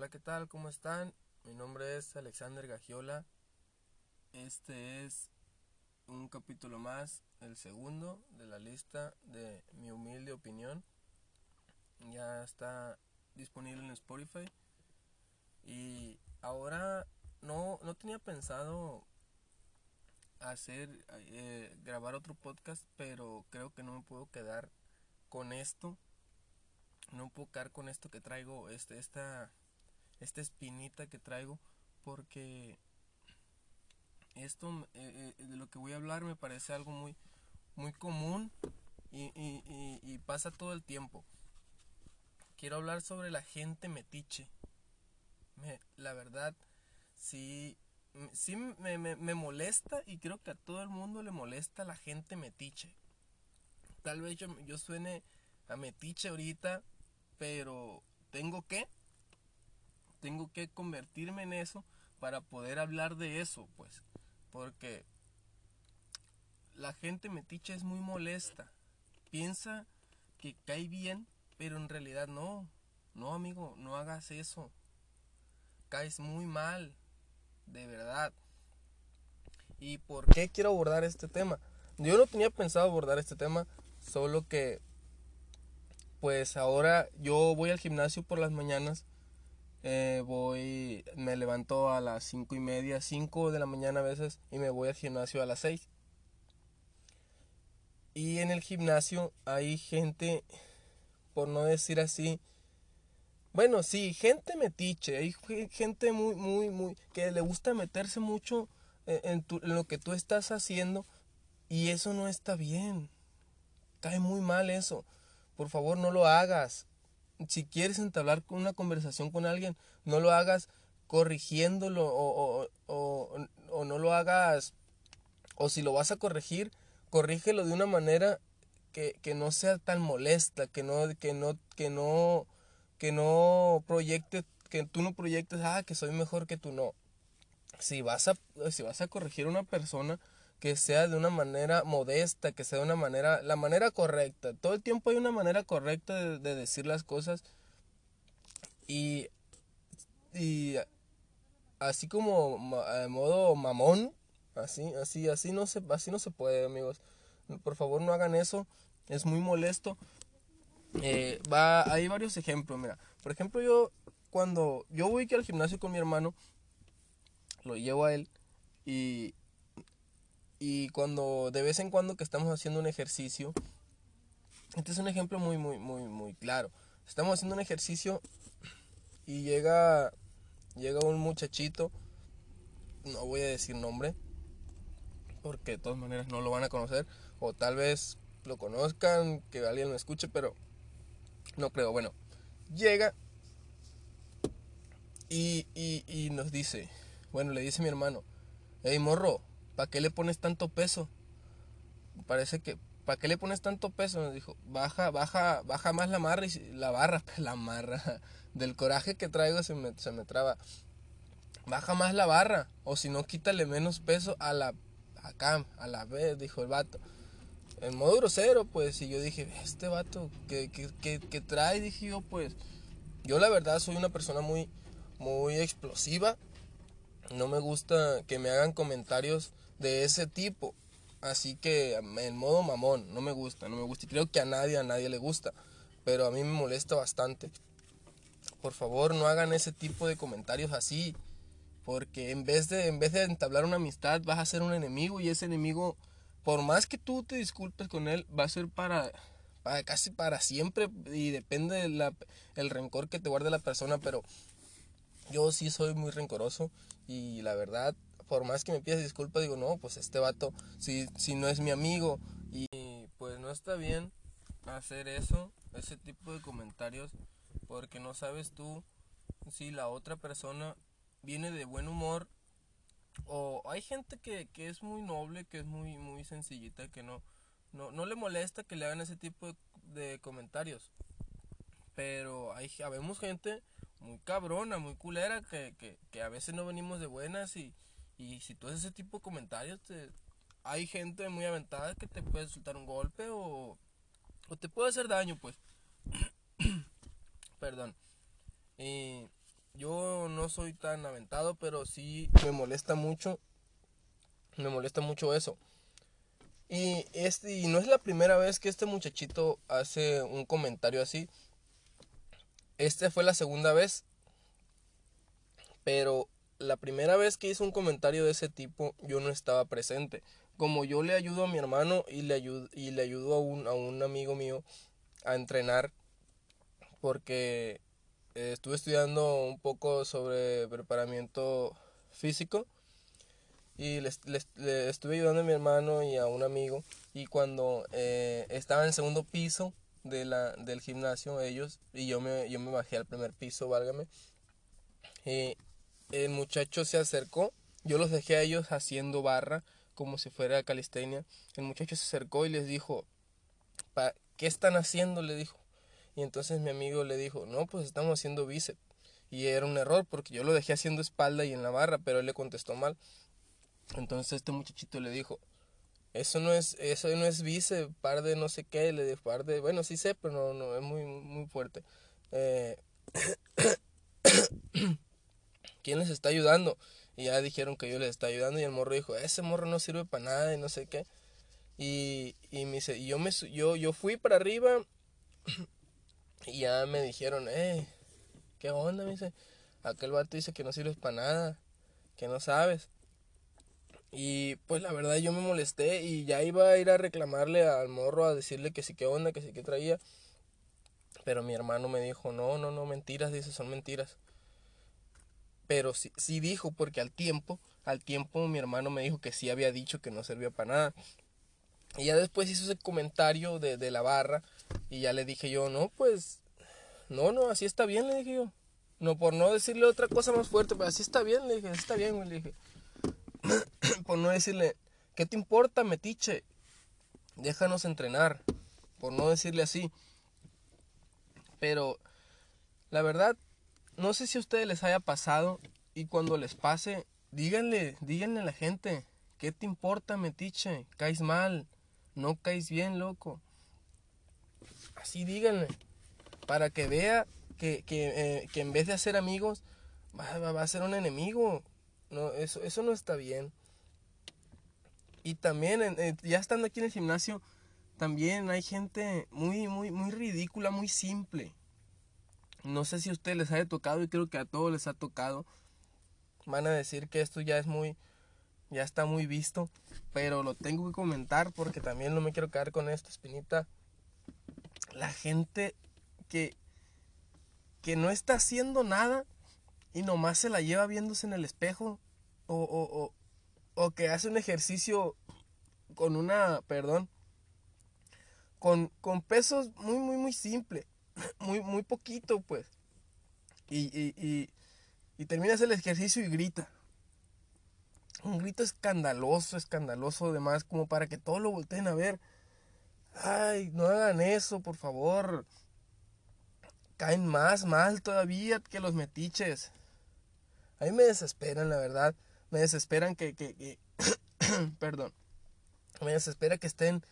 Hola, ¿qué tal? ¿Cómo están? Mi nombre es Alexander Gagiola. Este es un capítulo más, el segundo de la lista de mi humilde opinión. Ya está disponible en Spotify. Y ahora no, no tenía pensado hacer, eh, grabar otro podcast, pero creo que no me puedo quedar con esto. No puedo quedar con esto que traigo, este, esta, esta espinita que traigo, porque esto eh, eh, de lo que voy a hablar me parece algo muy, muy común y, y, pasa todo el tiempo. Quiero hablar sobre la gente metiche. Me, la verdad, sí, sí me, me, me, molesta y creo que a todo el mundo le molesta la gente metiche. Tal vez yo, yo suene a metiche ahorita, pero tengo que, tengo que convertirme en eso para poder hablar de eso, pues. Porque la gente metiche es muy molesta. Piensa que cae bien, pero en realidad no. No, amigo, no hagas eso. Caes muy mal, de verdad. ¿Y por qué quiero abordar este tema? Yo no tenía pensado abordar este tema, solo que pues ahora yo voy al gimnasio por las mañanas. Eh, voy, me levanto a las cinco y media, 5 de la mañana a veces y me voy al gimnasio a las 6. Y en el gimnasio hay gente, por no decir así, bueno, sí, gente metiche, hay gente muy, muy, muy, que le gusta meterse mucho en, tu, en, lo que tú estás haciendo y eso no está bien. Cae muy mal eso. Por favor, no lo hagas. Si quieres entablar una conversación con alguien, no lo hagas corrigiéndolo o, o, o, no lo hagas, o si lo vas a corregir, corrígelo de una manera que, que no sea tan molesta, que no, que no, que no, que no proyecte, que tú no proyectes, ah, que soy mejor que tú, no. Si vas a, si vas a corregir a una persona, que sea de una manera modesta, que sea de una manera, la manera correcta. Todo el tiempo hay una manera correcta de, de decir las cosas. Y, y así como a modo mamón, así, así, así no se, así no se puede, amigos. Por favor, no hagan eso. Es muy molesto. Eh, va, hay varios ejemplos, mira. Por ejemplo, yo cuando yo voy al gimnasio con mi hermano, lo llevo a él y, y cuando de vez en cuando que estamos haciendo un ejercicio, este es un ejemplo muy, muy, muy, muy claro. Estamos haciendo un ejercicio y llega, llega un muchachito, no voy a decir nombre, porque de todas maneras no lo van a conocer, o tal vez lo conozcan, que alguien lo escuche, pero no creo. Bueno, llega y, y, y nos dice, bueno, le dice mi hermano, hey morro, ¿para qué le pones tanto peso? Parece que, ¿para qué le pones tanto peso? Nos dijo, baja, baja, baja más la marra y la barra, la marra, del coraje que traigo se me, se me traba. Baja más la barra, o si no, quítale menos peso a la, acá, a la vez, dijo el vato. En modo grosero, pues, y yo dije, este vato, ¿qué, qué, qué, qué trae? Dije yo, pues, yo la verdad soy una persona muy, muy explosiva. No me gusta que me hagan comentarios de ese tipo. Así que en modo mamón, no me gusta, no me gusta. Y creo que a nadie, a nadie le gusta. Pero a mí me molesta bastante. Por favor, no hagan ese tipo de comentarios así. Porque en vez de, en vez de entablar una amistad, vas a ser un enemigo. Y ese enemigo, por más que tú te disculpes con él, va a ser para, para casi para siempre. Y depende del el rencor que te guarde la persona. Pero yo sí soy muy rencoroso. Y la verdad, por más que me pidas disculpas, digo, no, pues este vato, si, si no es mi amigo. Y pues no está bien hacer eso, ese tipo de comentarios, porque no sabes tú si la otra persona viene de buen humor o hay gente que, que es muy noble, que es muy, muy sencillita, que no, no, no le molesta que le hagan ese tipo de, de comentarios. Pero hay, habemos gente muy cabrona, muy culera, que, que, que a veces no venimos de buenas y, y si tú haces ese tipo de comentarios, te, hay gente muy aventada que te puede soltar un golpe o, o te puede hacer daño, pues. Perdón. Y yo no soy tan aventado, pero sí me molesta mucho. Me molesta mucho eso. Y, este, y no es la primera vez que este muchachito hace un comentario así. Este fue la segunda vez. Pero la primera vez que hizo un comentario de ese tipo, yo no estaba presente. Como yo le ayudo a mi hermano y le ayudo, y le ayudo a, un, a un amigo mío a entrenar, porque eh, estuve estudiando un poco sobre preparamiento físico y les, estuve ayudando a mi hermano y a un amigo y cuando eh, estaba en el segundo piso de la, del gimnasio ellos y yo me, yo me bajé al primer piso, válgame, y el muchacho se acercó, yo los dejé a ellos haciendo barra como si fuera calistenia, el muchacho se acercó y les dijo, ¿qué están haciendo? le dijo. Y entonces mi amigo le dijo, no, pues estamos haciendo bíceps. Y era un error porque yo lo dejé haciendo espalda y en la barra, pero él le contestó mal. Entonces este muchachito le dijo, eso no es, eso no es bíceps, par de no sé qué, le par de, bueno, sí sé, pero no, no, es muy, muy fuerte. Eh, ¿Quién les está ayudando? Y ya dijeron que yo les está ayudando y el morro dijo, ese morro no sirve para nada y no sé qué. Y, y me dice, y yo, me, yo, yo fui para arriba y ya me dijeron, eh, ¿qué onda? Me dice, aquel vato dice que no sirves para nada, que no sabes. Y pues la verdad yo me molesté y ya iba a ir a reclamarle al morro a decirle que sí que onda, que sí que traía. Pero mi hermano me dijo, no, no, no, mentiras, dice, son mentiras. Pero sí, sí dijo, porque al tiempo, al tiempo mi hermano me dijo que sí había dicho que no servía para nada. Y ya después hizo ese comentario de, de la barra y ya le dije yo, no, pues, no, no, así está bien, le dije yo. No, por no decirle otra cosa más fuerte, pero así está bien, le dije, así está bien, le dije. Por no decirle, ¿qué te importa, metiche? Déjanos entrenar. Por no decirle así. Pero, la verdad, no sé si a ustedes les haya pasado y cuando les pase, díganle, díganle a la gente, ¿qué te importa, metiche? Caes mal, no caes bien, loco. Así díganle. Para que vea que, eh, en vez de hacer amigos, va, a ser un enemigo. No, eso, eso no está bien. Y también, ya estando aquí en el gimnasio, también hay gente muy, muy, muy ridícula, muy simple. No sé si a ustedes les haya tocado y creo que a todos les ha tocado. Van a decir que esto ya es muy, ya está muy visto, pero lo tengo que comentar porque también no me quiero quedar con esta espinita la gente que, que no está haciendo nada y nomás se la lleva viéndose en el espejo o, o, o, o que hace un ejercicio con una, perdón, con, con pesos muy, muy, muy simple, muy, muy poquito, pues. Y, y, y, y terminas el ejercicio y grita. Un grito escandaloso, escandaloso, además, como para que todos lo volteen a ver. Ay, no hagan eso, por favor. Caen más mal todavía que los metiches. A mí me desesperan, la verdad. Me desesperan que, que, que perdón. Me desespera que estén,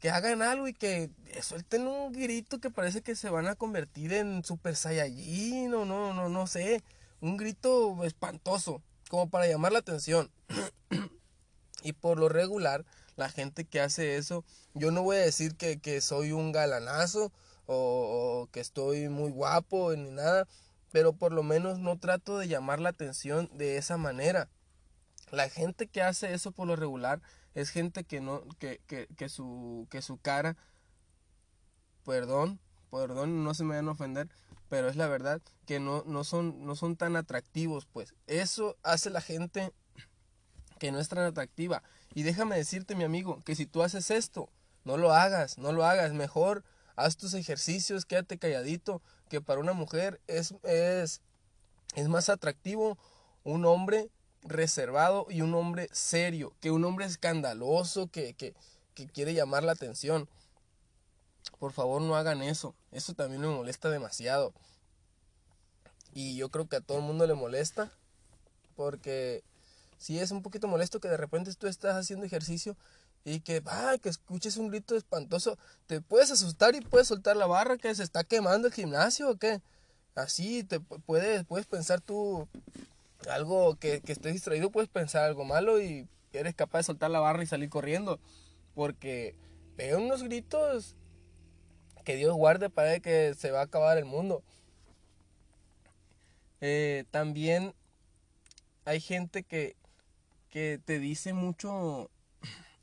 que hagan algo y que suelten un grito que parece que se van a convertir en Super Saiyajin o no, no, no sé. Un grito espantoso, como para llamar la atención. y por lo regular, la gente que hace eso. Yo no voy a decir que, soy un galanazo o, que estoy muy guapo ni nada, pero por lo menos no trato de llamar la atención de esa manera. La gente que hace eso por lo regular es gente que no, que, que, su, que su cara, perdón, perdón, no se me vayan a ofender, pero es la verdad que no, no, son, no son tan atractivos, pues. Eso hace la gente que no es tan atractiva. Y déjame decirte, mi amigo, que si tú haces esto, no lo hagas, no lo hagas. Mejor haz tus ejercicios, quédate calladito, que para una mujer es, es, es más atractivo un hombre reservado y un hombre serio, que un hombre escandaloso que, que, que quiere llamar la atención. Por favor, no hagan eso. Eso también me molesta demasiado. Y yo creo que a todo el mundo le molesta porque si es un poquito molesto que de repente tú estás haciendo ejercicio y que, ah, que escuches un grito espantoso, te puedes asustar y puedes soltar la barra que se está quemando el gimnasio o qué. Así te puedes, puedes pensar tú algo que, que estés distraído, puedes pensar algo malo y eres capaz de soltar la barra y salir corriendo. Porque veo unos gritos que Dios guarde para que se va a acabar el mundo. Eh, también hay gente que, que te dice mucho,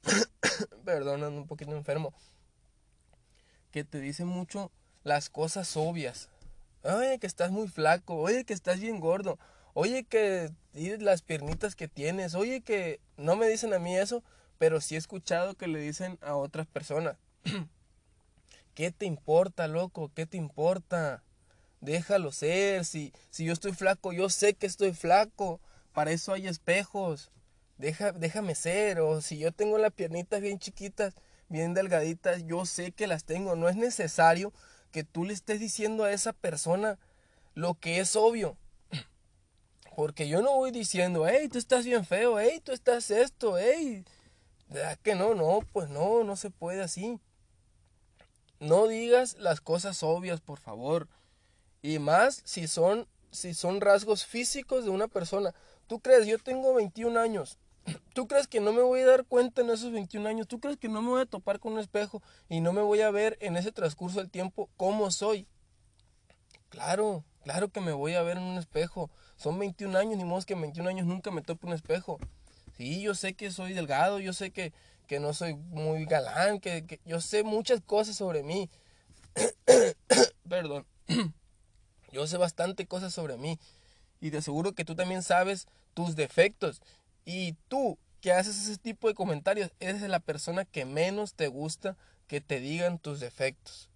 perdón, un poquito enfermo, que te dice mucho las cosas obvias. Oye, que estás muy flaco, oye, que estás bien gordo, oye, que las piernitas que tienes, oye, que no me dicen a mí eso, pero sí he escuchado que le dicen a otras personas. ¿Qué te importa, loco? ¿Qué te importa? Déjalo ser. Si, si yo estoy flaco, yo sé que estoy flaco. Para eso hay espejos. Deja, déjame ser. O si yo tengo las piernitas bien chiquitas, bien delgaditas, yo sé que las tengo. No es necesario que tú le estés diciendo a esa persona lo que es obvio. Porque yo no voy diciendo, hey, tú estás bien feo, hey, tú estás esto, hey. ¿Verdad que no? No, pues no, no se puede así. No digas las cosas obvias, por favor. Y más si son, si son rasgos físicos de una persona. ¿Tú crees? Yo tengo 21 años. ¿Tú crees que no me voy a dar cuenta en esos 21 años? ¿Tú crees que no me voy a topar con un espejo y no me voy a ver en ese transcurso del tiempo cómo soy? Claro, claro que me voy a ver en un espejo. Son 21 años, ni modo que en 21 años nunca me tope un espejo. Sí, yo sé que soy delgado, yo sé que, que no soy muy galán, que, que yo sé muchas cosas sobre mí. Perdón. yo sé bastante cosas sobre mí. Y te aseguro que tú también sabes tus defectos. Y tú que haces ese tipo de comentarios, eres la persona que menos te gusta que te digan tus defectos.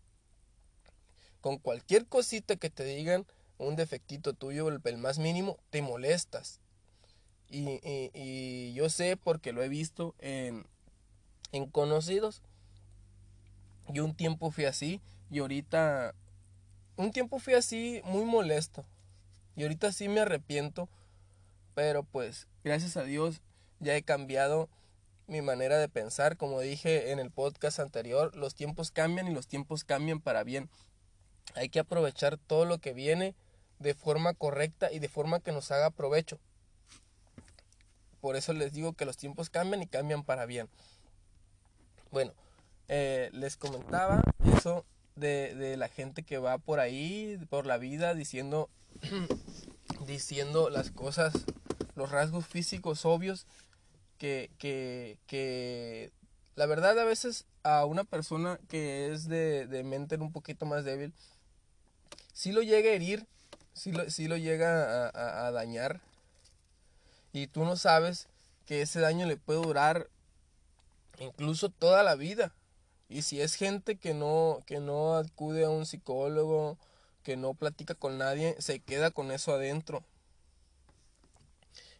Con cualquier cosita que te digan, un defectito tuyo, el, más mínimo, te molestas. Y, y, yo sé porque lo he visto en, en conocidos. Yo un tiempo fui así y ahorita, un tiempo fui así muy molesto. Y ahorita sí me arrepiento, pero pues gracias a Dios ya he cambiado mi manera de pensar. Como dije en el podcast anterior, los tiempos cambian y los tiempos cambian para bien. Hay que aprovechar todo lo que viene de forma correcta y de forma que nos haga provecho. Por eso les digo que los tiempos cambian y cambian para bien. Bueno, eh, les comentaba eso de, de, la gente que va por ahí, por la vida, diciendo, diciendo las cosas, los rasgos físicos obvios, que, que, que la verdad a veces a una persona que es de, de mente un poquito más débil, si lo llega a herir, si lo, lo llega a, a dañar, y tú no sabes que ese daño le puede durar incluso toda la vida. Y si es gente que no, que no acude a un psicólogo, que no platica con nadie, se queda con eso adentro.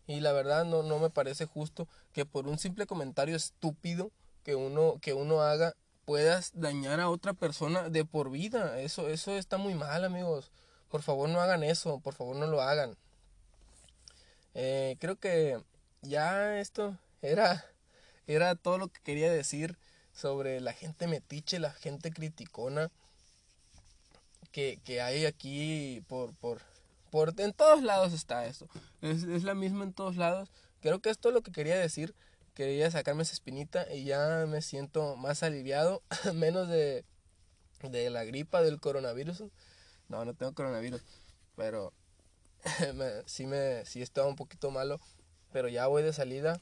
Y la verdad no, no me parece justo que por un simple comentario estúpido que uno, que uno haga puedas dañar a otra persona de por vida. Eso, eso está muy mal, amigos. Por favor no hagan eso, por favor no lo hagan. Eh, creo que ya esto era, era todo lo que quería decir sobre la gente metiche, la gente criticona que, que hay aquí por, por, por... En todos lados está eso. Es, es la misma en todos lados. Creo que esto es lo que quería decir. Quería sacarme esa espinita y ya me siento más aliviado, menos de, de la gripa del coronavirus. No, no tengo coronavirus, pero sí me sí estaba un poquito malo, pero ya voy de salida.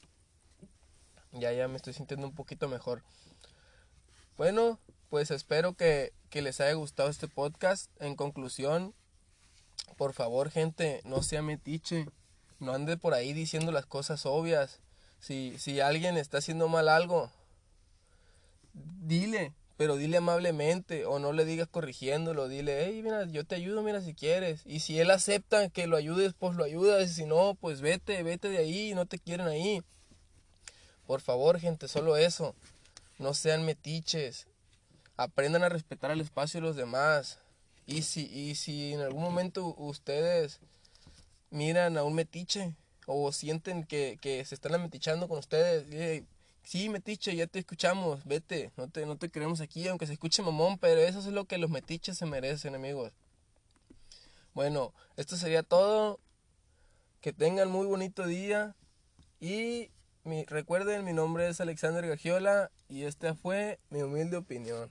Ya ya me estoy sintiendo un poquito mejor. Bueno, pues espero que, que les haya gustado este podcast. En conclusión, por favor, gente, no sea metiche. No ande por ahí diciendo las cosas obvias. Si, si alguien está haciendo mal algo, dile, pero dile amablemente o no le digas corrigiéndolo, dile, hey, mira, yo te ayudo, mira, si quieres. Y si él acepta que lo ayudes, pues lo ayudas. Y si no, pues vete, vete de ahí, no te quieren ahí. Por favor, gente, solo eso. No sean metiches. Aprendan a respetar el espacio de los demás. Y si, y si en algún momento ustedes miran a un metiche o sienten que, que se están ametichando con ustedes, Sí, metiche, ya te escuchamos, vete, no te, no te queremos aquí, aunque se escuche mamón, pero eso es lo que los metiches se merecen, amigos. Bueno. Esto sería todo. Que tengan muy bonito día. Y recuerden, mi nombre es Alexander Gagiola y esta fue mi humilde opinión.